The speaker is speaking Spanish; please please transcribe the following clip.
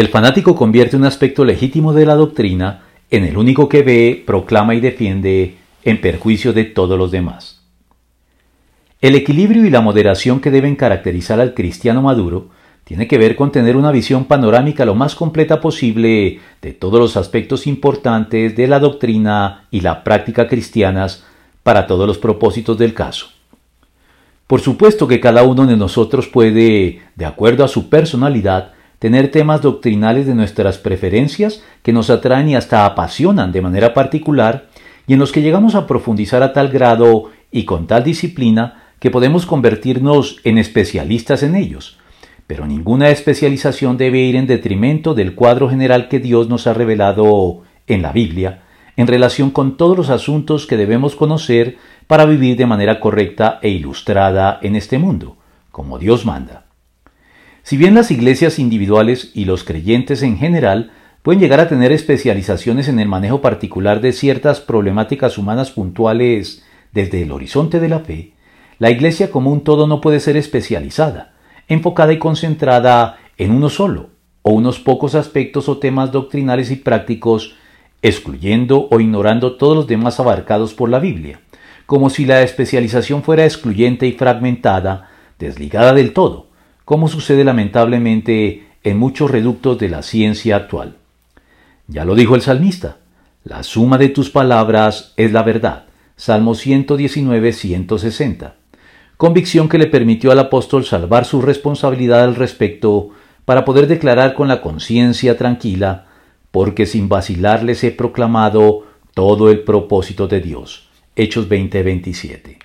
El fanático convierte un aspecto legítimo de la doctrina en el único que ve, proclama y defiende en perjuicio de todos los demás. El equilibrio y la moderación que deben caracterizar al cristiano maduro tiene que ver con tener una visión panorámica lo más completa posible de todos los aspectos importantes de la doctrina y la práctica cristianas para todos los propósitos del caso. Por supuesto que cada uno de nosotros puede, de acuerdo a su personalidad, tener temas doctrinales de nuestras preferencias que nos atraen y hasta apasionan de manera particular y en los que llegamos a profundizar a tal grado y con tal disciplina que podemos convertirnos en especialistas en ellos, pero ninguna especialización debe ir en detrimento del cuadro general que Dios nos ha revelado en la Biblia en relación con todos los asuntos que debemos conocer para vivir de manera correcta e ilustrada en este mundo, como Dios manda. Si bien las iglesias individuales y los creyentes en general pueden llegar a tener especializaciones en el manejo particular de ciertas problemáticas humanas puntuales desde el horizonte de la fe, la iglesia como un todo no puede ser especializada, enfocada y concentrada en uno solo, o unos pocos aspectos o temas doctrinales y prácticos, excluyendo o ignorando todos los demás abarcados por la Biblia, como si la especialización fuera excluyente y fragmentada, desligada del todo, como sucede lamentablemente en muchos reductos de la ciencia actual. Ya lo dijo el salmista, la suma de tus palabras es la verdad. Salmo 119, 160 convicción que le permitió al apóstol salvar su responsabilidad al respecto para poder declarar con la conciencia tranquila, porque sin vacilar les he proclamado todo el propósito de Dios. Hechos 20:27.